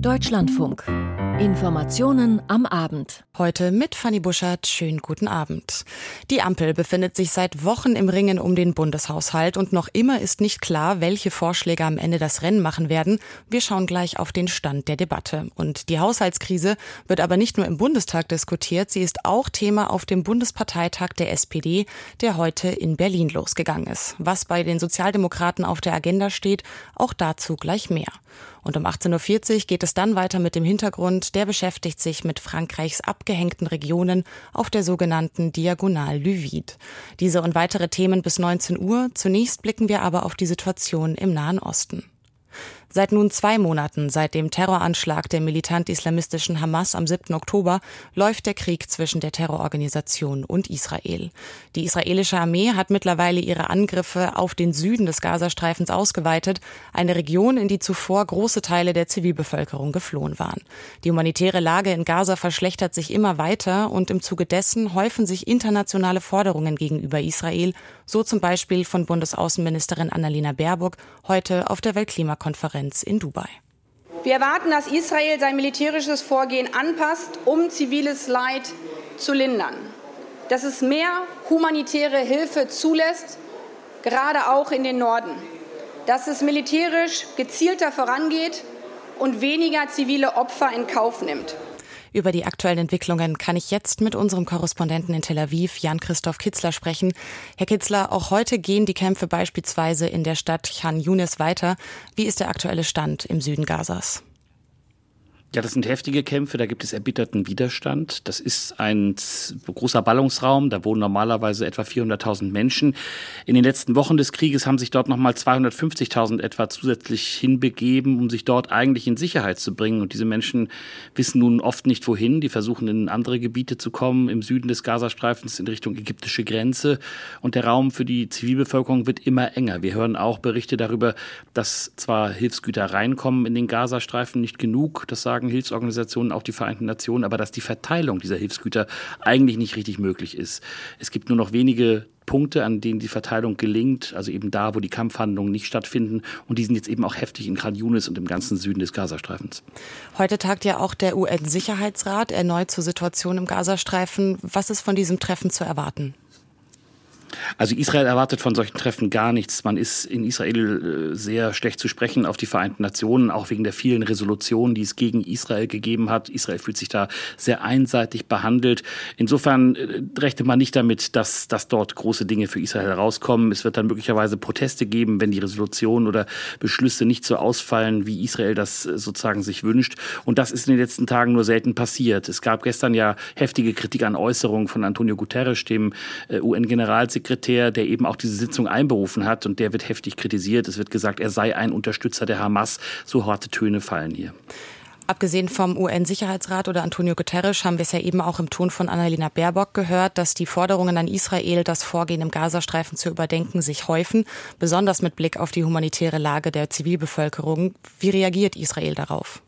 Deutschlandfunk. Informationen am Abend. Heute mit Fanny Buschert. Schönen guten Abend. Die Ampel befindet sich seit Wochen im Ringen um den Bundeshaushalt und noch immer ist nicht klar, welche Vorschläge am Ende das Rennen machen werden. Wir schauen gleich auf den Stand der Debatte. Und die Haushaltskrise wird aber nicht nur im Bundestag diskutiert, sie ist auch Thema auf dem Bundesparteitag der SPD, der heute in Berlin losgegangen ist. Was bei den Sozialdemokraten auf der Agenda steht, auch dazu gleich mehr. Und um 18.40 Uhr geht es dann weiter mit dem Hintergrund, der beschäftigt sich mit Frankreichs abgehängten Regionen auf der sogenannten Diagonal Luvide. Diese und weitere Themen bis 19 Uhr. Zunächst blicken wir aber auf die Situation im Nahen Osten. Seit nun zwei Monaten, seit dem Terroranschlag der militant-islamistischen Hamas am 7. Oktober, läuft der Krieg zwischen der Terrororganisation und Israel. Die israelische Armee hat mittlerweile ihre Angriffe auf den Süden des Gazastreifens ausgeweitet, eine Region, in die zuvor große Teile der Zivilbevölkerung geflohen waren. Die humanitäre Lage in Gaza verschlechtert sich immer weiter und im Zuge dessen häufen sich internationale Forderungen gegenüber Israel, so zum Beispiel von Bundesaußenministerin Annalena Baerbock heute auf der Weltklimakonferenz Konferenz in Dubai. Wir erwarten, dass Israel sein militärisches Vorgehen anpasst, um ziviles Leid zu lindern. Dass es mehr humanitäre Hilfe zulässt, gerade auch in den Norden. Dass es militärisch gezielter vorangeht und weniger zivile Opfer in Kauf nimmt. Über die aktuellen Entwicklungen kann ich jetzt mit unserem Korrespondenten in Tel Aviv, Jan-Christoph Kitzler, sprechen. Herr Kitzler, auch heute gehen die Kämpfe beispielsweise in der Stadt Khan Yunis weiter. Wie ist der aktuelle Stand im Süden Gazas? Ja, das sind heftige Kämpfe, da gibt es erbitterten Widerstand. Das ist ein großer Ballungsraum, da wohnen normalerweise etwa 400.000 Menschen. In den letzten Wochen des Krieges haben sich dort nochmal 250.000 etwa zusätzlich hinbegeben, um sich dort eigentlich in Sicherheit zu bringen. Und diese Menschen wissen nun oft nicht wohin. Die versuchen in andere Gebiete zu kommen, im Süden des Gazastreifens in Richtung ägyptische Grenze. Und der Raum für die Zivilbevölkerung wird immer enger. Wir hören auch Berichte darüber, dass zwar Hilfsgüter reinkommen in den Gazastreifen, nicht genug, das sagen sagen Hilfsorganisationen, auch die Vereinten Nationen, aber dass die Verteilung dieser Hilfsgüter eigentlich nicht richtig möglich ist. Es gibt nur noch wenige Punkte, an denen die Verteilung gelingt, also eben da, wo die Kampfhandlungen nicht stattfinden. Und die sind jetzt eben auch heftig in Khan Yunis und im ganzen Süden des Gazastreifens. Heute tagt ja auch der UN-Sicherheitsrat erneut zur Situation im Gazastreifen. Was ist von diesem Treffen zu erwarten? Also Israel erwartet von solchen Treffen gar nichts. Man ist in Israel äh, sehr schlecht zu sprechen auf die Vereinten Nationen, auch wegen der vielen Resolutionen, die es gegen Israel gegeben hat. Israel fühlt sich da sehr einseitig behandelt. Insofern äh, rechnet man nicht damit, dass, dass dort große Dinge für Israel herauskommen. Es wird dann möglicherweise Proteste geben, wenn die Resolutionen oder Beschlüsse nicht so ausfallen, wie Israel das äh, sozusagen sich wünscht. Und das ist in den letzten Tagen nur selten passiert. Es gab gestern ja heftige Kritik an Äußerungen von Antonio Guterres, dem UN-Generalsekretär Staatssekretär, der eben auch diese Sitzung einberufen hat und der wird heftig kritisiert. Es wird gesagt, er sei ein Unterstützer der Hamas. So harte Töne fallen hier. Abgesehen vom UN-Sicherheitsrat oder Antonio Guterres haben wir es ja eben auch im Ton von Annalena Baerbock gehört, dass die Forderungen an Israel, das Vorgehen im Gazastreifen zu überdenken, sich häufen, besonders mit Blick auf die humanitäre Lage der Zivilbevölkerung. Wie reagiert Israel darauf?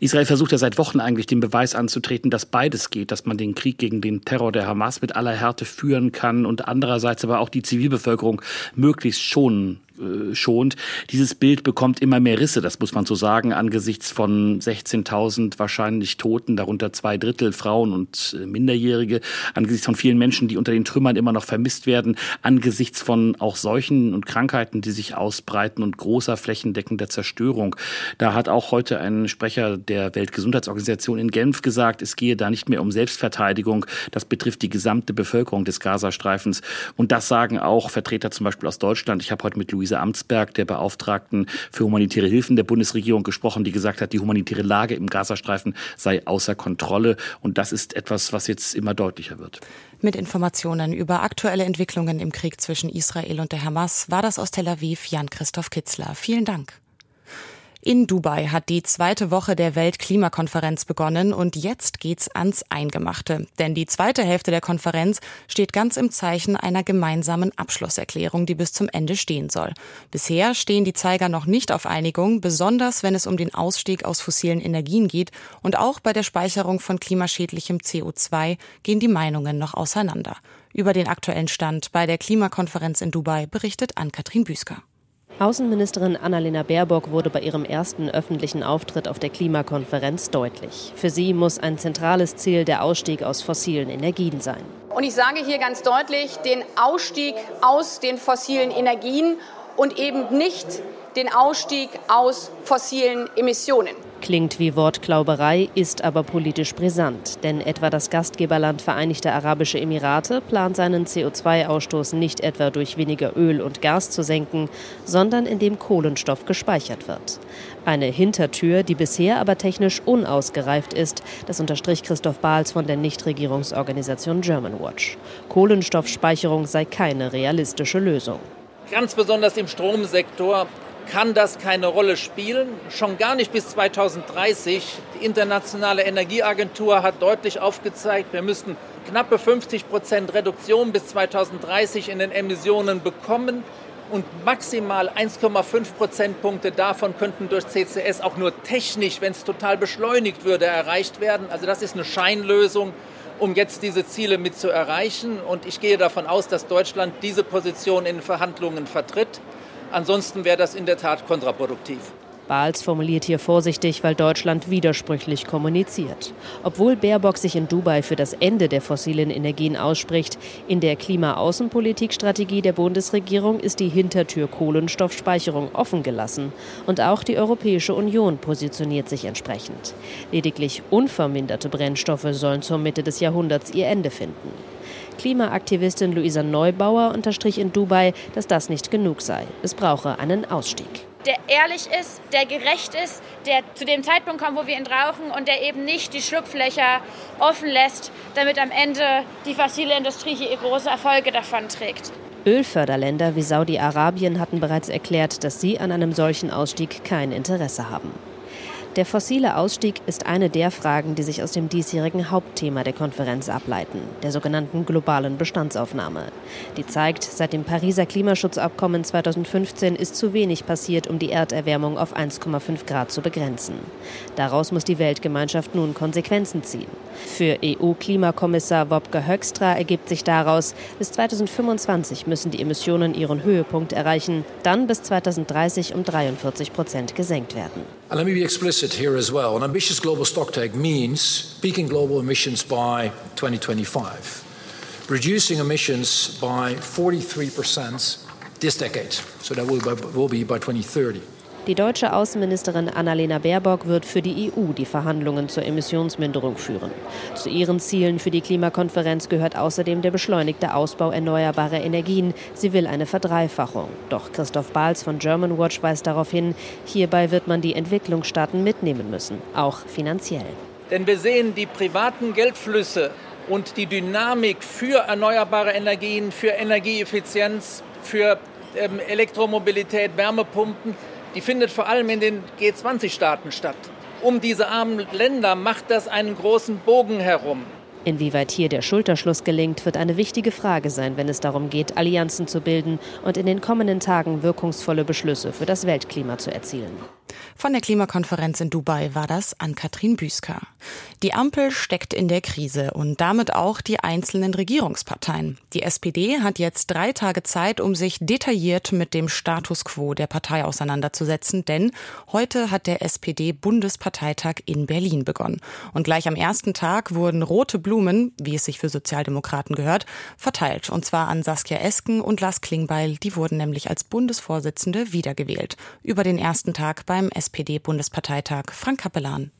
Israel versucht ja seit Wochen eigentlich den Beweis anzutreten, dass beides geht, dass man den Krieg gegen den Terror der Hamas mit aller Härte führen kann und andererseits aber auch die Zivilbevölkerung möglichst schonen äh, schont. Dieses Bild bekommt immer mehr Risse, das muss man so sagen, angesichts von 16.000 wahrscheinlich Toten, darunter zwei Drittel Frauen und äh, Minderjährige, angesichts von vielen Menschen, die unter den Trümmern immer noch vermisst werden, angesichts von auch Seuchen und Krankheiten, die sich ausbreiten und großer flächendeckender Zerstörung. Da hat auch heute ein Sprecher der Weltgesundheitsorganisation in Genf gesagt, es gehe da nicht mehr um Selbstverteidigung, das betrifft die gesamte Bevölkerung des Gazastreifens. Und das sagen auch Vertreter zum Beispiel aus Deutschland. Ich habe heute mit Louis Luise Amtsberg, der Beauftragten für humanitäre Hilfen der Bundesregierung, gesprochen, die gesagt hat, die humanitäre Lage im Gazastreifen sei außer Kontrolle. Und das ist etwas, was jetzt immer deutlicher wird. Mit Informationen über aktuelle Entwicklungen im Krieg zwischen Israel und der Hamas war das aus Tel Aviv Jan-Christoph Kitzler. Vielen Dank. In Dubai hat die zweite Woche der Weltklimakonferenz begonnen und jetzt geht's ans Eingemachte. Denn die zweite Hälfte der Konferenz steht ganz im Zeichen einer gemeinsamen Abschlusserklärung, die bis zum Ende stehen soll. Bisher stehen die Zeiger noch nicht auf Einigung, besonders wenn es um den Ausstieg aus fossilen Energien geht und auch bei der Speicherung von klimaschädlichem CO2 gehen die Meinungen noch auseinander. Über den aktuellen Stand bei der Klimakonferenz in Dubai berichtet Ann-Kathrin Büsker. Außenministerin Annalena Baerbock wurde bei ihrem ersten öffentlichen Auftritt auf der Klimakonferenz deutlich. Für sie muss ein zentrales Ziel der Ausstieg aus fossilen Energien sein. Und ich sage hier ganz deutlich den Ausstieg aus den fossilen Energien und eben nicht den Ausstieg aus fossilen Emissionen. Klingt wie Wortklauberei, ist aber politisch brisant. Denn etwa das Gastgeberland Vereinigte Arabische Emirate plant seinen CO2-Ausstoß nicht etwa durch weniger Öl und Gas zu senken, sondern indem Kohlenstoff gespeichert wird. Eine Hintertür, die bisher aber technisch unausgereift ist, das unterstrich Christoph Bahls von der Nichtregierungsorganisation Germanwatch. Kohlenstoffspeicherung sei keine realistische Lösung. Ganz besonders im Stromsektor kann das keine Rolle spielen, schon gar nicht bis 2030. Die Internationale Energieagentur hat deutlich aufgezeigt, wir müssten knappe 50 Prozent Reduktion bis 2030 in den Emissionen bekommen und maximal 1,5 Prozentpunkte davon könnten durch CCS auch nur technisch, wenn es total beschleunigt würde, erreicht werden. Also das ist eine Scheinlösung, um jetzt diese Ziele mit zu erreichen. Und ich gehe davon aus, dass Deutschland diese Position in Verhandlungen vertritt. Ansonsten wäre das in der Tat kontraproduktiv. Bahls formuliert hier vorsichtig, weil Deutschland widersprüchlich kommuniziert. Obwohl Baerbock sich in Dubai für das Ende der fossilen Energien ausspricht, in der Klima-Außenpolitikstrategie der Bundesregierung ist die Hintertür Kohlenstoffspeicherung offen gelassen. Und auch die Europäische Union positioniert sich entsprechend. Lediglich unverminderte Brennstoffe sollen zur Mitte des Jahrhunderts ihr Ende finden. Klimaaktivistin Luisa Neubauer unterstrich in Dubai, dass das nicht genug sei. Es brauche einen Ausstieg der ehrlich ist, der gerecht ist, der zu dem Zeitpunkt kommt, wo wir ihn brauchen und der eben nicht die Schlupflöcher offen lässt, damit am Ende die fossile Industrie hier große Erfolge davonträgt. Ölförderländer wie Saudi-Arabien hatten bereits erklärt, dass sie an einem solchen Ausstieg kein Interesse haben. Der fossile Ausstieg ist eine der Fragen, die sich aus dem diesjährigen Hauptthema der Konferenz ableiten, der sogenannten globalen Bestandsaufnahme. Die zeigt, seit dem Pariser Klimaschutzabkommen 2015 ist zu wenig passiert, um die Erderwärmung auf 1,5 Grad zu begrenzen. Daraus muss die Weltgemeinschaft nun Konsequenzen ziehen. Für EU-Klimakommissar Wopke Höckstra ergibt sich daraus, bis 2025 müssen die Emissionen ihren Höhepunkt erreichen, dann bis 2030 um 43 Prozent gesenkt werden. Let me be explicit here as well. An ambitious global stocktake means peaking global emissions by 2025, reducing emissions by 43% this decade. So that will be by 2030. Die deutsche Außenministerin Annalena Baerbock wird für die EU die Verhandlungen zur Emissionsminderung führen. Zu ihren Zielen für die Klimakonferenz gehört außerdem der beschleunigte Ausbau erneuerbarer Energien. Sie will eine Verdreifachung. Doch Christoph Bahls von Germanwatch weist darauf hin, hierbei wird man die Entwicklungsstaaten mitnehmen müssen, auch finanziell. Denn wir sehen die privaten Geldflüsse und die Dynamik für erneuerbare Energien, für Energieeffizienz, für ähm, Elektromobilität, Wärmepumpen die findet vor allem in den G20-Staaten statt. Um diese armen Länder macht das einen großen Bogen herum. Inwieweit hier der Schulterschluss gelingt, wird eine wichtige Frage sein, wenn es darum geht, Allianzen zu bilden und in den kommenden Tagen wirkungsvolle Beschlüsse für das Weltklima zu erzielen. Von der Klimakonferenz in Dubai war das an Katrin Büsker. Die Ampel steckt in der Krise und damit auch die einzelnen Regierungsparteien. Die SPD hat jetzt drei Tage Zeit, um sich detailliert mit dem Status quo der Partei auseinanderzusetzen, denn heute hat der SPD-Bundesparteitag in Berlin begonnen. Und gleich am ersten Tag wurden rote Blumen, wie es sich für Sozialdemokraten gehört, verteilt. Und zwar an Saskia Esken und Lars Klingbeil. Die wurden nämlich als Bundesvorsitzende wiedergewählt. Über den ersten Tag beim SPD-Bundesparteitag. Frank Kapellan.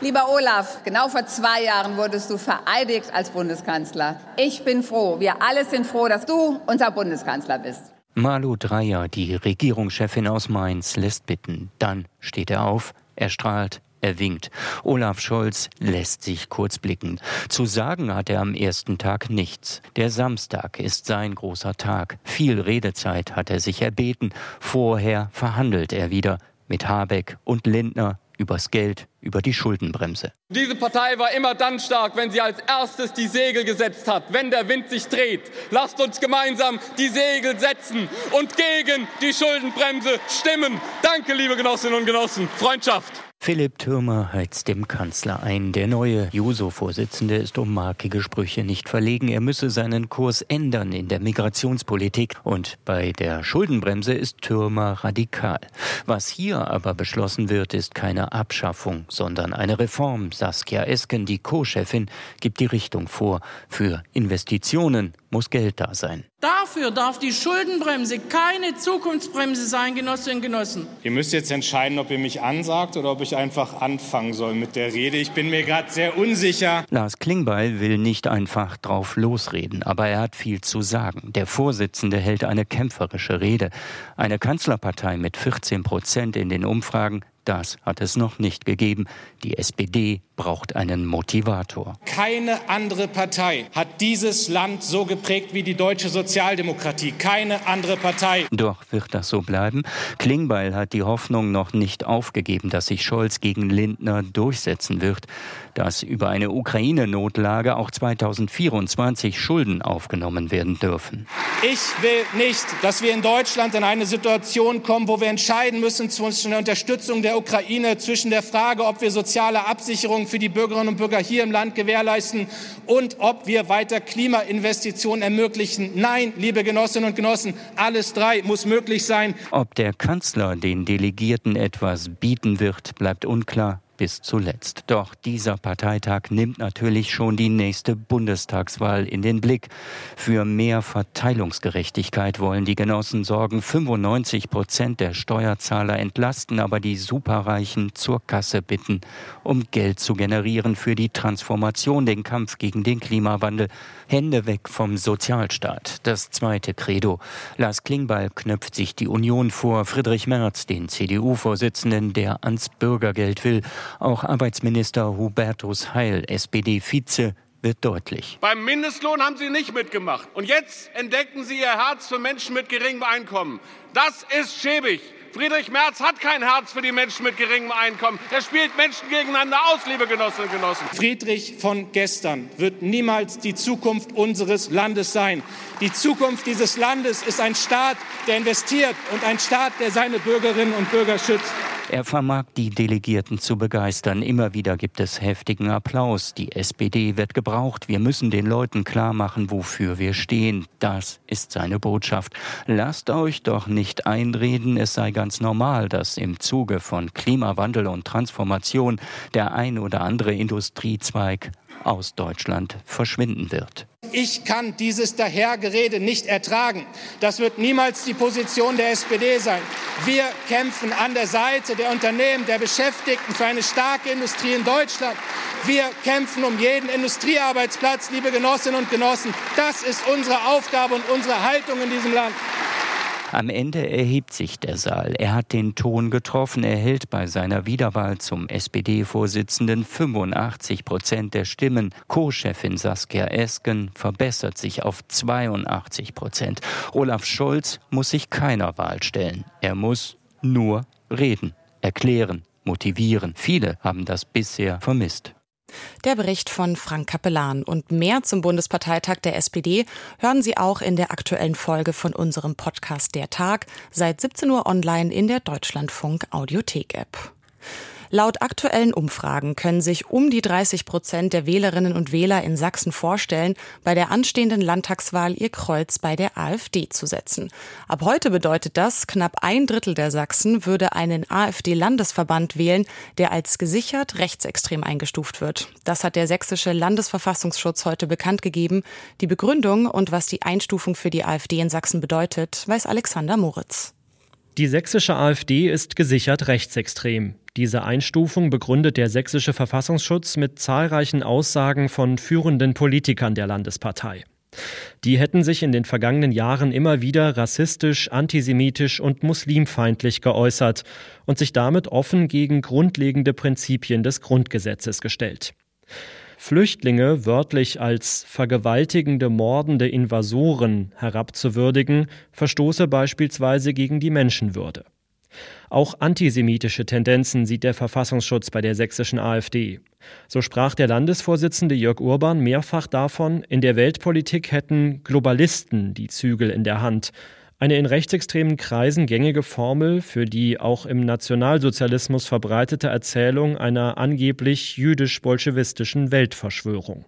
Lieber Olaf, genau vor zwei Jahren wurdest du vereidigt als Bundeskanzler. Ich bin froh, wir alle sind froh, dass du unser Bundeskanzler bist. Malu Dreyer, die Regierungschefin aus Mainz, lässt bitten. Dann steht er auf, er strahlt, er winkt. Olaf Scholz lässt sich kurz blicken. Zu sagen hat er am ersten Tag nichts. Der Samstag ist sein großer Tag. Viel Redezeit hat er sich erbeten. Vorher verhandelt er wieder mit Habeck und Lindner übers Geld, über die Schuldenbremse. Diese Partei war immer dann stark, wenn sie als erstes die Segel gesetzt hat, wenn der Wind sich dreht. Lasst uns gemeinsam die Segel setzen und gegen die Schuldenbremse stimmen. Danke, liebe Genossinnen und Genossen. Freundschaft. Philipp Thürmer heizt dem Kanzler ein. Der neue Juso-Vorsitzende ist um markige Sprüche nicht verlegen. Er müsse seinen Kurs ändern in der Migrationspolitik. Und bei der Schuldenbremse ist Thürmer radikal. Was hier aber beschlossen wird, ist keine Abschaffung, sondern eine Reform. Saskia Esken, die Co-Chefin, gibt die Richtung vor. Für Investitionen muss Geld da sein. Dafür darf die Schuldenbremse keine Zukunftsbremse sein, Genossinnen und Genossen. Ihr müsst jetzt entscheiden, ob ihr mich ansagt oder ob ich einfach anfangen soll mit der Rede. Ich bin mir gerade sehr unsicher. Lars Klingbeil will nicht einfach drauf losreden, aber er hat viel zu sagen. Der Vorsitzende hält eine kämpferische Rede. Eine Kanzlerpartei mit 14 Prozent in den Umfragen das hat es noch nicht gegeben. Die SPD braucht einen Motivator. Keine andere Partei hat dieses Land so geprägt wie die deutsche Sozialdemokratie. Keine andere Partei. Doch wird das so bleiben? Klingbeil hat die Hoffnung noch nicht aufgegeben, dass sich Scholz gegen Lindner durchsetzen wird, dass über eine Ukraine-Notlage auch 2024 Schulden aufgenommen werden dürfen. Ich will nicht, dass wir in Deutschland in eine Situation kommen, wo wir entscheiden müssen zwischen der Unterstützung der Ukraine, zwischen der Frage, ob wir soziale Absicherung für die Bürgerinnen und Bürger hier im Land gewährleisten und ob wir weiter Klimainvestitionen ermöglichen. Nein, liebe Genossinnen und Genossen, alles drei muss möglich sein. Ob der Kanzler den Delegierten etwas bieten wird, bleibt unklar bis zuletzt. Doch dieser Parteitag nimmt natürlich schon die nächste Bundestagswahl in den Blick. Für mehr Verteilungsgerechtigkeit wollen die Genossen sorgen. 95 Prozent der Steuerzahler entlasten, aber die Superreichen zur Kasse bitten, um Geld zu generieren für die Transformation, den Kampf gegen den Klimawandel. Hände weg vom Sozialstaat. Das zweite Credo. Lars Klingbeil knöpft sich die Union vor. Friedrich Merz, den CDU-Vorsitzenden, der ans Bürgergeld will. Auch Arbeitsminister Hubertus Heil, SPD-Vize, wird deutlich. Beim Mindestlohn haben Sie nicht mitgemacht. Und jetzt entdecken Sie Ihr Herz für Menschen mit geringem Einkommen. Das ist schäbig. Friedrich Merz hat kein Herz für die Menschen mit geringem Einkommen. Er spielt Menschen gegeneinander aus, liebe Genossinnen und Genossen. Friedrich von gestern wird niemals die Zukunft unseres Landes sein. Die Zukunft dieses Landes ist ein Staat, der investiert und ein Staat, der seine Bürgerinnen und Bürger schützt. Er vermag die Delegierten zu begeistern. Immer wieder gibt es heftigen Applaus. Die SPD wird gebraucht. Wir müssen den Leuten klar machen, wofür wir stehen. Das ist seine Botschaft. Lasst euch doch nicht einreden, es sei ganz normal, dass im Zuge von Klimawandel und Transformation der ein oder andere Industriezweig aus Deutschland verschwinden wird. Ich kann dieses Dahergerede nicht ertragen. Das wird niemals die Position der SPD sein. Wir kämpfen an der Seite der Unternehmen, der Beschäftigten für eine starke Industrie in Deutschland. Wir kämpfen um jeden Industriearbeitsplatz, liebe Genossinnen und Genossen. Das ist unsere Aufgabe und unsere Haltung in diesem Land. Am Ende erhebt sich der Saal. Er hat den Ton getroffen. Er hält bei seiner Wiederwahl zum SPD-Vorsitzenden 85 Prozent der Stimmen. Co-Chefin Saskia Esken verbessert sich auf 82 Prozent. Olaf Scholz muss sich keiner Wahl stellen. Er muss nur reden, erklären, motivieren. Viele haben das bisher vermisst. Der Bericht von Frank Kapellan und mehr zum Bundesparteitag der SPD hören Sie auch in der aktuellen Folge von unserem Podcast Der Tag seit 17 Uhr online in der Deutschlandfunk Audiothek App. Laut aktuellen Umfragen können sich um die 30 Prozent der Wählerinnen und Wähler in Sachsen vorstellen, bei der anstehenden Landtagswahl ihr Kreuz bei der AfD zu setzen. Ab heute bedeutet das, knapp ein Drittel der Sachsen würde einen AfD-Landesverband wählen, der als gesichert rechtsextrem eingestuft wird. Das hat der sächsische Landesverfassungsschutz heute bekannt gegeben. Die Begründung und was die Einstufung für die AfD in Sachsen bedeutet, weiß Alexander Moritz. Die sächsische AfD ist gesichert rechtsextrem. Diese Einstufung begründet der sächsische Verfassungsschutz mit zahlreichen Aussagen von führenden Politikern der Landespartei. Die hätten sich in den vergangenen Jahren immer wieder rassistisch, antisemitisch und muslimfeindlich geäußert und sich damit offen gegen grundlegende Prinzipien des Grundgesetzes gestellt. Flüchtlinge wörtlich als vergewaltigende, mordende Invasoren herabzuwürdigen, verstoße beispielsweise gegen die Menschenwürde. Auch antisemitische Tendenzen sieht der Verfassungsschutz bei der sächsischen AfD. So sprach der Landesvorsitzende Jörg Urban mehrfach davon, in der Weltpolitik hätten Globalisten die Zügel in der Hand. Eine in rechtsextremen Kreisen gängige Formel für die auch im Nationalsozialismus verbreitete Erzählung einer angeblich jüdisch-bolschewistischen Weltverschwörung.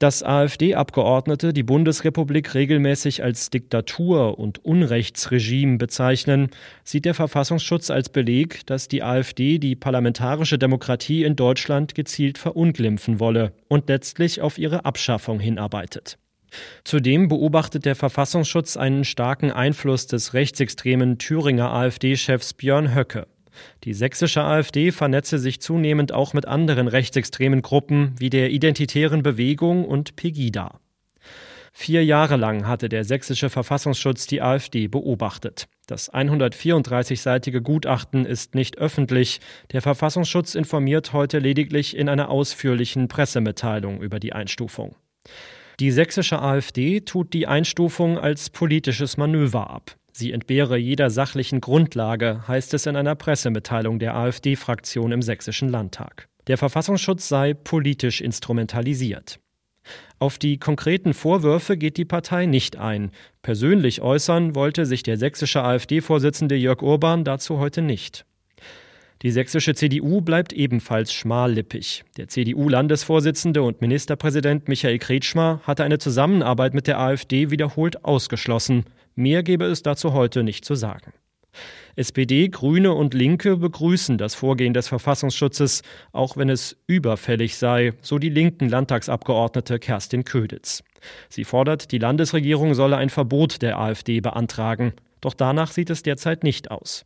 Dass AfD-Abgeordnete die Bundesrepublik regelmäßig als Diktatur und Unrechtsregime bezeichnen, sieht der Verfassungsschutz als Beleg, dass die AfD die parlamentarische Demokratie in Deutschland gezielt verunglimpfen wolle und letztlich auf ihre Abschaffung hinarbeitet. Zudem beobachtet der Verfassungsschutz einen starken Einfluss des rechtsextremen Thüringer AfD-Chefs Björn Höcke. Die sächsische AfD vernetze sich zunehmend auch mit anderen rechtsextremen Gruppen wie der Identitären Bewegung und Pegida. Vier Jahre lang hatte der sächsische Verfassungsschutz die AfD beobachtet. Das 134-seitige Gutachten ist nicht öffentlich. Der Verfassungsschutz informiert heute lediglich in einer ausführlichen Pressemitteilung über die Einstufung. Die sächsische AfD tut die Einstufung als politisches Manöver ab. Sie entbehre jeder sachlichen Grundlage, heißt es in einer Pressemitteilung der AfD-Fraktion im Sächsischen Landtag. Der Verfassungsschutz sei politisch instrumentalisiert. Auf die konkreten Vorwürfe geht die Partei nicht ein. Persönlich äußern wollte sich der sächsische AfD-Vorsitzende Jörg Urban dazu heute nicht. Die sächsische CDU bleibt ebenfalls schmallippig. Der CDU-Landesvorsitzende und Ministerpräsident Michael Kretschmer hatte eine Zusammenarbeit mit der AfD wiederholt ausgeschlossen. Mehr gebe es dazu heute nicht zu sagen. SPD, Grüne und Linke begrüßen das Vorgehen des Verfassungsschutzes, auch wenn es überfällig sei, so die linken Landtagsabgeordnete Kerstin Köditz. Sie fordert, die Landesregierung solle ein Verbot der AfD beantragen. Doch danach sieht es derzeit nicht aus.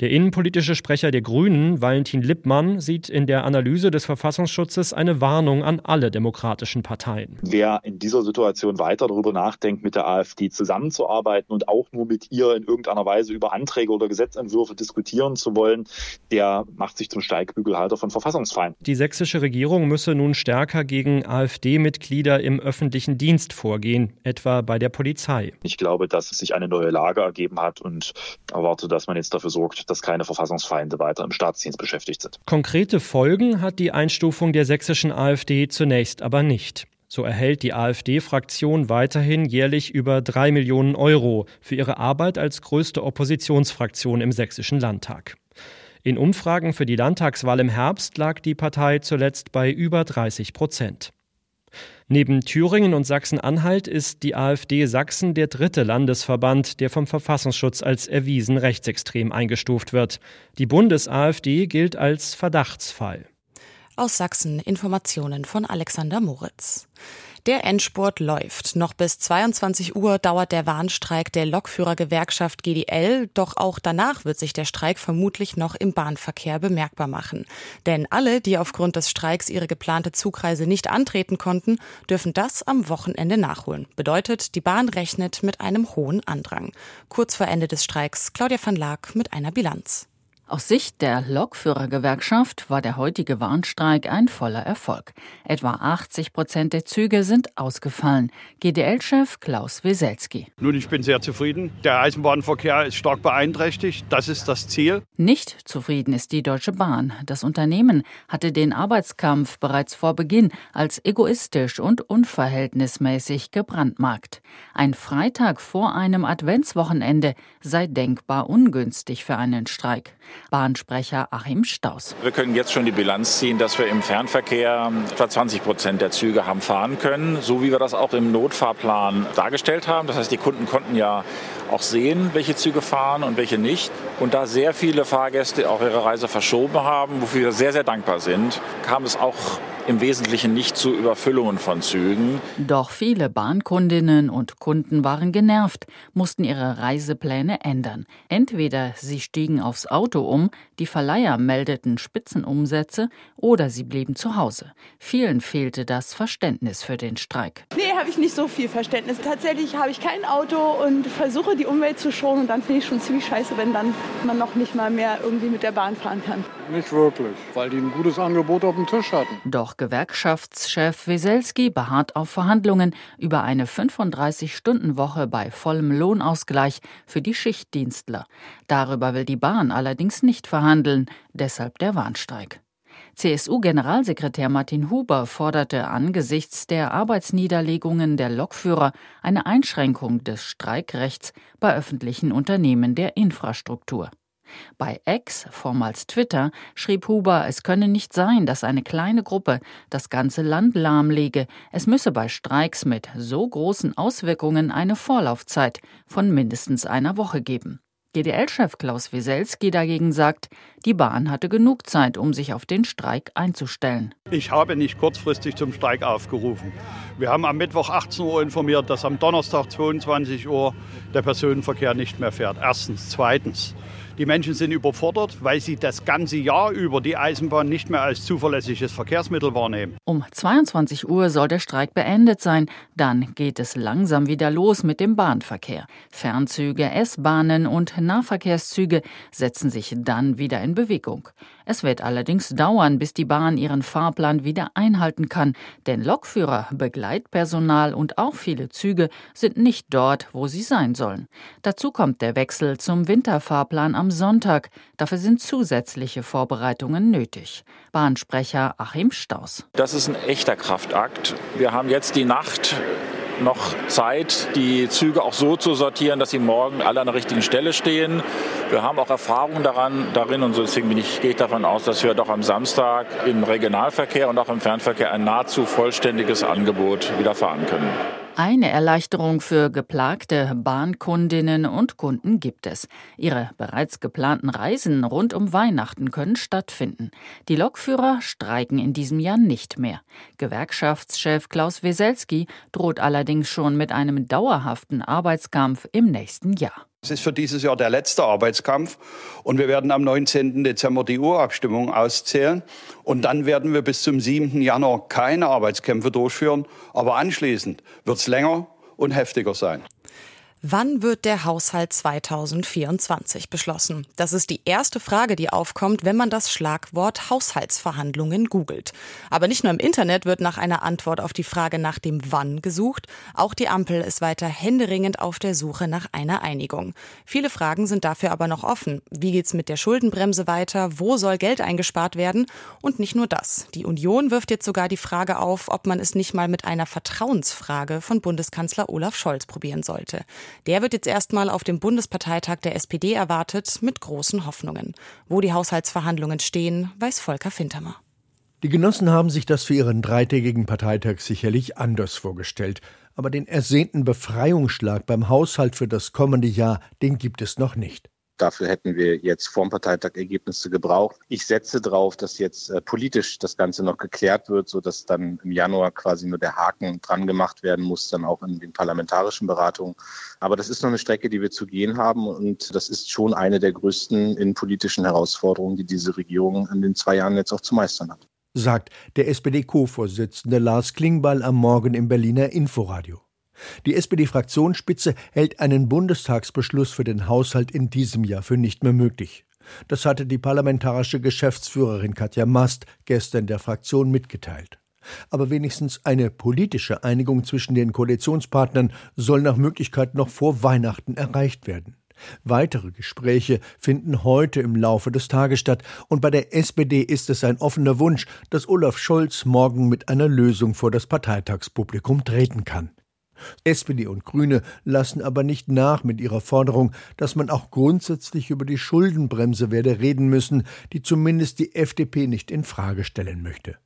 Der innenpolitische Sprecher der Grünen, Valentin Lippmann, sieht in der Analyse des Verfassungsschutzes eine Warnung an alle demokratischen Parteien. Wer in dieser Situation weiter darüber nachdenkt, mit der AfD zusammenzuarbeiten und auch nur mit ihr in irgendeiner Weise über Anträge oder Gesetzentwürfe diskutieren zu wollen, der macht sich zum Steigbügelhalter von Verfassungsfeinden. Die sächsische Regierung müsse nun stärker gegen AfD-Mitglieder im öffentlichen Dienst vorgehen, etwa bei der Polizei. Ich glaube, dass sich eine neue Lage ergeben hat und erwarte, dass man jetzt dafür sorgt, dass keine Verfassungsfeinde weiter im Staatsdienst beschäftigt sind. Konkrete Folgen hat die Einstufung der sächsischen AfD zunächst aber nicht. So erhält die AfD-Fraktion weiterhin jährlich über drei Millionen Euro für ihre Arbeit als größte Oppositionsfraktion im sächsischen Landtag. In Umfragen für die Landtagswahl im Herbst lag die Partei zuletzt bei über 30 Prozent. Neben Thüringen und Sachsen-Anhalt ist die AfD Sachsen der dritte Landesverband, der vom Verfassungsschutz als erwiesen rechtsextrem eingestuft wird. Die Bundes-AfD gilt als Verdachtsfall. Aus Sachsen Informationen von Alexander Moritz. Der Endspurt läuft. Noch bis 22 Uhr dauert der Warnstreik der Lokführergewerkschaft GDL, doch auch danach wird sich der Streik vermutlich noch im Bahnverkehr bemerkbar machen. Denn alle, die aufgrund des Streiks ihre geplante Zugreise nicht antreten konnten, dürfen das am Wochenende nachholen. Bedeutet, die Bahn rechnet mit einem hohen Andrang. Kurz vor Ende des Streiks Claudia van Laak mit einer Bilanz. Aus Sicht der Lokführergewerkschaft war der heutige Warnstreik ein voller Erfolg. Etwa 80 Prozent der Züge sind ausgefallen. GDL-Chef Klaus Weselski. Nun, ich bin sehr zufrieden. Der Eisenbahnverkehr ist stark beeinträchtigt. Das ist das Ziel. Nicht zufrieden ist die Deutsche Bahn. Das Unternehmen hatte den Arbeitskampf bereits vor Beginn als egoistisch und unverhältnismäßig gebrandmarkt. Ein Freitag vor einem Adventswochenende sei denkbar ungünstig für einen Streik. Bahnsprecher Achim Staus. Wir können jetzt schon die Bilanz ziehen, dass wir im Fernverkehr etwa 20 Prozent der Züge haben fahren können, so wie wir das auch im Notfahrplan dargestellt haben. Das heißt, die Kunden konnten ja auch sehen, welche Züge fahren und welche nicht. Und da sehr viele Fahrgäste auch ihre Reise verschoben haben, wofür wir sehr, sehr dankbar sind, kam es auch im Wesentlichen nicht zu Überfüllungen von Zügen. Doch viele Bahnkundinnen und Kunden waren genervt, mussten ihre Reisepläne ändern. Entweder sie stiegen aufs Auto um, die Verleiher meldeten Spitzenumsätze oder sie blieben zu Hause. Vielen fehlte das Verständnis für den Streik. Nee, habe ich nicht so viel Verständnis. Tatsächlich habe ich kein Auto und versuche die Umwelt zu schonen und dann finde ich schon ziemlich scheiße, wenn dann man noch nicht mal mehr irgendwie mit der Bahn fahren kann. Nicht wirklich, weil die ein gutes Angebot auf dem Tisch hatten. Doch Gewerkschaftschef Weselski beharrt auf Verhandlungen über eine 35-Stunden-Woche bei vollem Lohnausgleich für die Schichtdienstler. Darüber will die Bahn allerdings nicht verhandeln, deshalb der Warnstreik. CSU-Generalsekretär Martin Huber forderte angesichts der Arbeitsniederlegungen der Lokführer eine Einschränkung des Streikrechts bei öffentlichen Unternehmen der Infrastruktur. Bei X, vormals Twitter, schrieb Huber, es könne nicht sein, dass eine kleine Gruppe das ganze Land lahmlege. Es müsse bei Streiks mit so großen Auswirkungen eine Vorlaufzeit von mindestens einer Woche geben. GDL-Chef Klaus Wieselski dagegen sagt, die Bahn hatte genug Zeit, um sich auf den Streik einzustellen. Ich habe nicht kurzfristig zum Streik aufgerufen. Wir haben am Mittwoch 18 Uhr informiert, dass am Donnerstag 22 Uhr der Personenverkehr nicht mehr fährt. Erstens. Zweitens. Die Menschen sind überfordert, weil sie das ganze Jahr über die Eisenbahn nicht mehr als zuverlässiges Verkehrsmittel wahrnehmen. Um 22 Uhr soll der Streik beendet sein. Dann geht es langsam wieder los mit dem Bahnverkehr. Fernzüge, S-Bahnen und Nahverkehrszüge setzen sich dann wieder in Bewegung. Es wird allerdings dauern, bis die Bahn ihren Fahrplan wieder einhalten kann, denn Lokführer, Begleitpersonal und auch viele Züge sind nicht dort, wo sie sein sollen. Dazu kommt der Wechsel zum Winterfahrplan am Sonntag. Dafür sind zusätzliche Vorbereitungen nötig. Bahnsprecher Achim Staus. Das ist ein echter Kraftakt. Wir haben jetzt die Nacht noch Zeit, die Züge auch so zu sortieren, dass sie morgen alle an der richtigen Stelle stehen. Wir haben auch Erfahrung daran, darin und deswegen bin ich, gehe ich davon aus, dass wir doch am Samstag im Regionalverkehr und auch im Fernverkehr ein nahezu vollständiges Angebot wieder fahren können. Eine Erleichterung für geplagte Bahnkundinnen und Kunden gibt es. Ihre bereits geplanten Reisen rund um Weihnachten können stattfinden. Die Lokführer streiken in diesem Jahr nicht mehr. Gewerkschaftschef Klaus Weselski droht allerdings schon mit einem dauerhaften Arbeitskampf im nächsten Jahr. Es ist für dieses Jahr der letzte Arbeitskampf und wir werden am 19. Dezember die Urabstimmung auszählen und dann werden wir bis zum 7. Januar keine Arbeitskämpfe durchführen, aber anschließend wird es länger und heftiger sein. Wann wird der Haushalt 2024 beschlossen? Das ist die erste Frage, die aufkommt, wenn man das Schlagwort Haushaltsverhandlungen googelt. Aber nicht nur im Internet wird nach einer Antwort auf die Frage nach dem Wann gesucht. Auch die Ampel ist weiter händeringend auf der Suche nach einer Einigung. Viele Fragen sind dafür aber noch offen. Wie geht's mit der Schuldenbremse weiter? Wo soll Geld eingespart werden? Und nicht nur das. Die Union wirft jetzt sogar die Frage auf, ob man es nicht mal mit einer Vertrauensfrage von Bundeskanzler Olaf Scholz probieren sollte. Der wird jetzt erstmal auf dem Bundesparteitag der SPD erwartet, mit großen Hoffnungen. Wo die Haushaltsverhandlungen stehen, weiß Volker Fintermer. Die Genossen haben sich das für ihren dreitägigen Parteitag sicherlich anders vorgestellt. Aber den ersehnten Befreiungsschlag beim Haushalt für das kommende Jahr, den gibt es noch nicht. Dafür hätten wir jetzt vorm Parteitag Ergebnisse gebraucht. Ich setze darauf, dass jetzt äh, politisch das Ganze noch geklärt wird, so dass dann im Januar quasi nur der Haken dran gemacht werden muss, dann auch in den parlamentarischen Beratungen. Aber das ist noch eine Strecke, die wir zu gehen haben und das ist schon eine der größten innenpolitischen Herausforderungen, die diese Regierung in den zwei Jahren jetzt auch zu meistern hat. Sagt der SPD-Co-Vorsitzende Lars Klingbeil am Morgen im Berliner Inforadio. Die SPD-Fraktionsspitze hält einen Bundestagsbeschluss für den Haushalt in diesem Jahr für nicht mehr möglich. Das hatte die parlamentarische Geschäftsführerin Katja Mast gestern der Fraktion mitgeteilt. Aber wenigstens eine politische Einigung zwischen den Koalitionspartnern soll nach Möglichkeit noch vor Weihnachten erreicht werden. Weitere Gespräche finden heute im Laufe des Tages statt, und bei der SPD ist es ein offener Wunsch, dass Olaf Scholz morgen mit einer Lösung vor das Parteitagspublikum treten kann. SPD und Grüne lassen aber nicht nach mit ihrer Forderung, dass man auch grundsätzlich über die Schuldenbremse werde reden müssen, die zumindest die FDP nicht in Frage stellen möchte.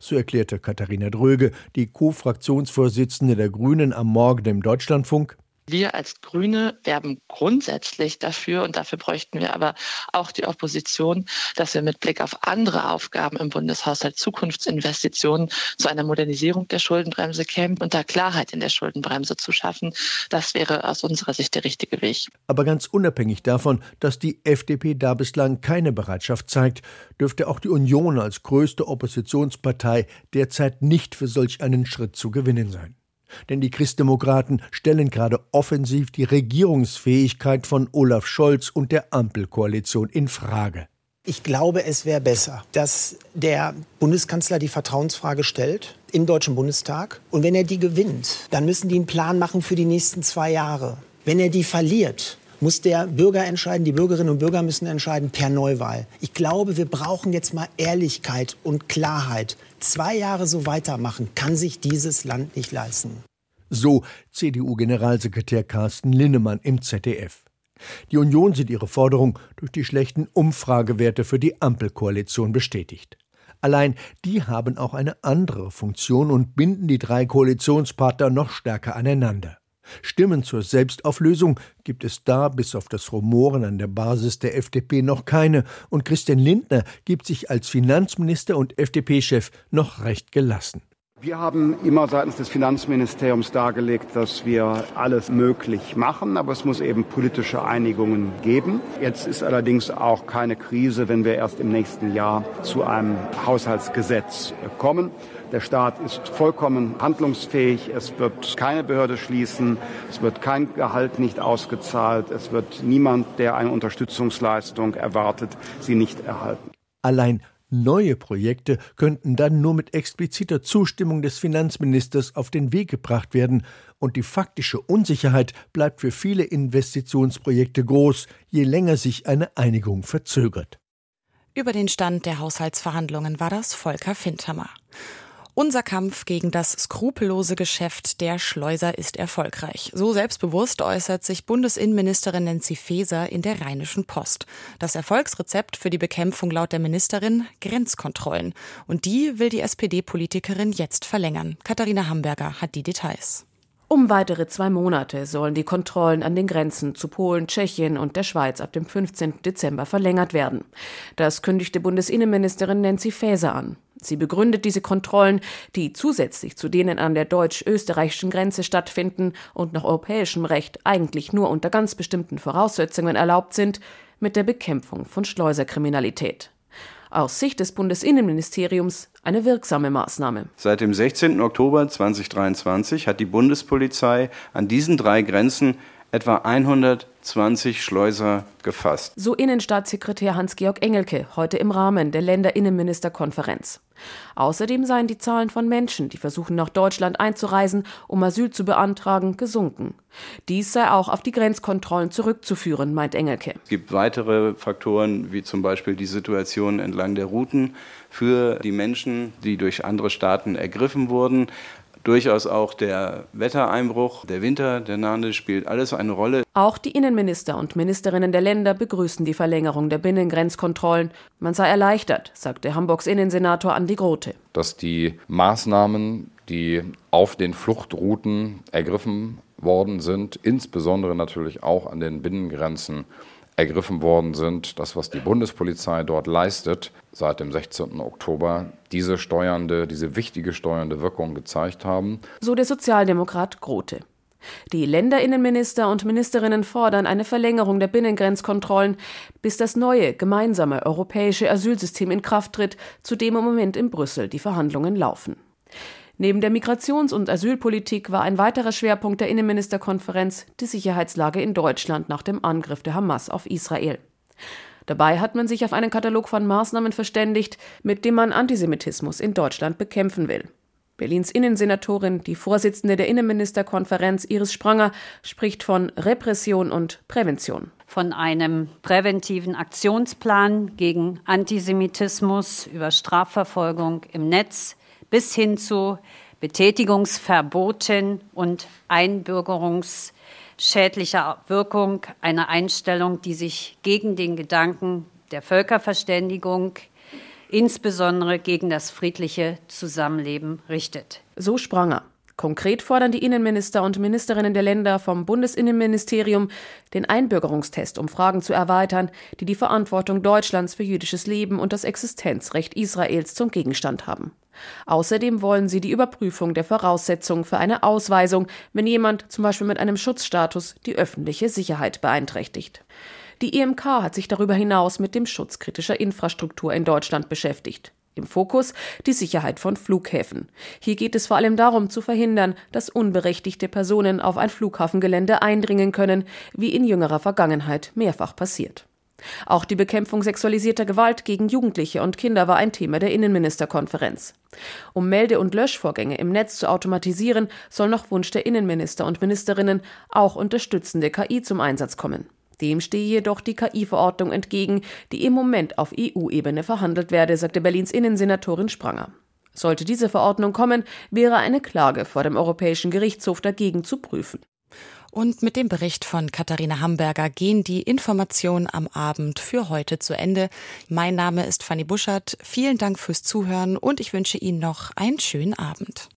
So erklärte Katharina Dröge, die Co-Fraktionsvorsitzende der Grünen am Morgen im Deutschlandfunk. Wir als Grüne werben grundsätzlich dafür, und dafür bräuchten wir aber auch die Opposition, dass wir mit Blick auf andere Aufgaben im Bundeshaushalt Zukunftsinvestitionen zu einer Modernisierung der Schuldenbremse kämen und da Klarheit in der Schuldenbremse zu schaffen. Das wäre aus unserer Sicht der richtige Weg. Aber ganz unabhängig davon, dass die FDP da bislang keine Bereitschaft zeigt, dürfte auch die Union als größte Oppositionspartei derzeit nicht für solch einen Schritt zu gewinnen sein. Denn die Christdemokraten stellen gerade offensiv die Regierungsfähigkeit von Olaf Scholz und der Ampelkoalition in Frage. Ich glaube, es wäre besser, dass der Bundeskanzler die Vertrauensfrage stellt im Deutschen Bundestag. Und wenn er die gewinnt, dann müssen die einen Plan machen für die nächsten zwei Jahre. Wenn er die verliert, muss der Bürger entscheiden, die Bürgerinnen und Bürger müssen entscheiden per Neuwahl. Ich glaube, wir brauchen jetzt mal Ehrlichkeit und Klarheit. Zwei Jahre so weitermachen kann sich dieses Land nicht leisten. So CDU-Generalsekretär Carsten Linnemann im ZDF. Die Union sieht ihre Forderung durch die schlechten Umfragewerte für die Ampelkoalition bestätigt. Allein die haben auch eine andere Funktion und binden die drei Koalitionspartner noch stärker aneinander. Stimmen zur Selbstauflösung gibt es da bis auf das Rumoren an der Basis der FDP noch keine, und Christian Lindner gibt sich als Finanzminister und FDP-Chef noch recht gelassen. Wir haben immer seitens des Finanzministeriums dargelegt, dass wir alles möglich machen, aber es muss eben politische Einigungen geben. Jetzt ist allerdings auch keine Krise, wenn wir erst im nächsten Jahr zu einem Haushaltsgesetz kommen. Der Staat ist vollkommen handlungsfähig. Es wird keine Behörde schließen. Es wird kein Gehalt nicht ausgezahlt. Es wird niemand, der eine Unterstützungsleistung erwartet, sie nicht erhalten. Allein Neue Projekte könnten dann nur mit expliziter Zustimmung des Finanzministers auf den Weg gebracht werden, und die faktische Unsicherheit bleibt für viele Investitionsprojekte groß, je länger sich eine Einigung verzögert. Über den Stand der Haushaltsverhandlungen war das Volker Findhammer. Unser Kampf gegen das skrupellose Geschäft der Schleuser ist erfolgreich. So selbstbewusst äußert sich Bundesinnenministerin Nancy Faeser in der Rheinischen Post. Das Erfolgsrezept für die Bekämpfung laut der Ministerin Grenzkontrollen. Und die will die SPD-Politikerin jetzt verlängern. Katharina Hamburger hat die Details. Um weitere zwei Monate sollen die Kontrollen an den Grenzen zu Polen, Tschechien und der Schweiz ab dem 15. Dezember verlängert werden. Das kündigte Bundesinnenministerin Nancy Faeser an. Sie begründet diese Kontrollen, die zusätzlich zu denen an der deutsch-österreichischen Grenze stattfinden und nach europäischem Recht eigentlich nur unter ganz bestimmten Voraussetzungen erlaubt sind, mit der Bekämpfung von Schleuserkriminalität. Aus Sicht des Bundesinnenministeriums eine wirksame Maßnahme. Seit dem 16. Oktober 2023 hat die Bundespolizei an diesen drei Grenzen etwa 120 Schleuser gefasst. So Innenstaatssekretär Hans-Georg Engelke heute im Rahmen der Länderinnenministerkonferenz. Außerdem seien die Zahlen von Menschen, die versuchen nach Deutschland einzureisen, um Asyl zu beantragen, gesunken. Dies sei auch auf die Grenzkontrollen zurückzuführen, meint Engelke. Es gibt weitere Faktoren, wie zum Beispiel die Situation entlang der Routen für die Menschen, die durch andere Staaten ergriffen wurden durchaus auch der Wettereinbruch, der Winter, der nahende, spielt alles eine Rolle. Auch die Innenminister und Ministerinnen der Länder begrüßen die Verlängerung der Binnengrenzkontrollen. Man sei erleichtert, sagte Hamburgs Innensenator Andi Grote. Dass die Maßnahmen, die auf den Fluchtrouten ergriffen worden sind, insbesondere natürlich auch an den Binnengrenzen, ergriffen worden sind. Das, was die Bundespolizei dort leistet, seit dem 16. Oktober, diese steuernde, diese wichtige steuernde Wirkung gezeigt haben. So der Sozialdemokrat Grote. Die Länderinnenminister und Ministerinnen fordern eine Verlängerung der Binnengrenzkontrollen, bis das neue gemeinsame europäische Asylsystem in Kraft tritt, zu dem im Moment in Brüssel die Verhandlungen laufen. Neben der Migrations- und Asylpolitik war ein weiterer Schwerpunkt der Innenministerkonferenz die Sicherheitslage in Deutschland nach dem Angriff der Hamas auf Israel. Dabei hat man sich auf einen Katalog von Maßnahmen verständigt, mit dem man Antisemitismus in Deutschland bekämpfen will. Berlins Innensenatorin, die Vorsitzende der Innenministerkonferenz Iris Spranger, spricht von Repression und Prävention. Von einem präventiven Aktionsplan gegen Antisemitismus über Strafverfolgung im Netz bis hin zu Betätigungsverboten und einbürgerungsschädlicher Wirkung einer Einstellung, die sich gegen den Gedanken der Völkerverständigung, insbesondere gegen das friedliche Zusammenleben richtet. So Spranger. Konkret fordern die Innenminister und Ministerinnen der Länder vom Bundesinnenministerium, den Einbürgerungstest um Fragen zu erweitern, die die Verantwortung Deutschlands für jüdisches Leben und das Existenzrecht Israels zum Gegenstand haben. Außerdem wollen sie die Überprüfung der Voraussetzungen für eine Ausweisung, wenn jemand zum Beispiel mit einem Schutzstatus die öffentliche Sicherheit beeinträchtigt. Die IMK hat sich darüber hinaus mit dem Schutz kritischer Infrastruktur in Deutschland beschäftigt. Im Fokus die Sicherheit von Flughäfen. Hier geht es vor allem darum zu verhindern, dass unberechtigte Personen auf ein Flughafengelände eindringen können, wie in jüngerer Vergangenheit mehrfach passiert. Auch die Bekämpfung sexualisierter Gewalt gegen Jugendliche und Kinder war ein Thema der Innenministerkonferenz. Um Melde- und Löschvorgänge im Netz zu automatisieren, soll nach Wunsch der Innenminister und Ministerinnen auch unterstützende KI zum Einsatz kommen. Dem stehe jedoch die KI-Verordnung entgegen, die im Moment auf EU-Ebene verhandelt werde, sagte Berlins Innensenatorin Spranger. Sollte diese Verordnung kommen, wäre eine Klage vor dem Europäischen Gerichtshof dagegen zu prüfen. Und mit dem Bericht von Katharina Hamburger gehen die Informationen am Abend für heute zu Ende. Mein Name ist Fanny Buschert. Vielen Dank fürs Zuhören und ich wünsche Ihnen noch einen schönen Abend.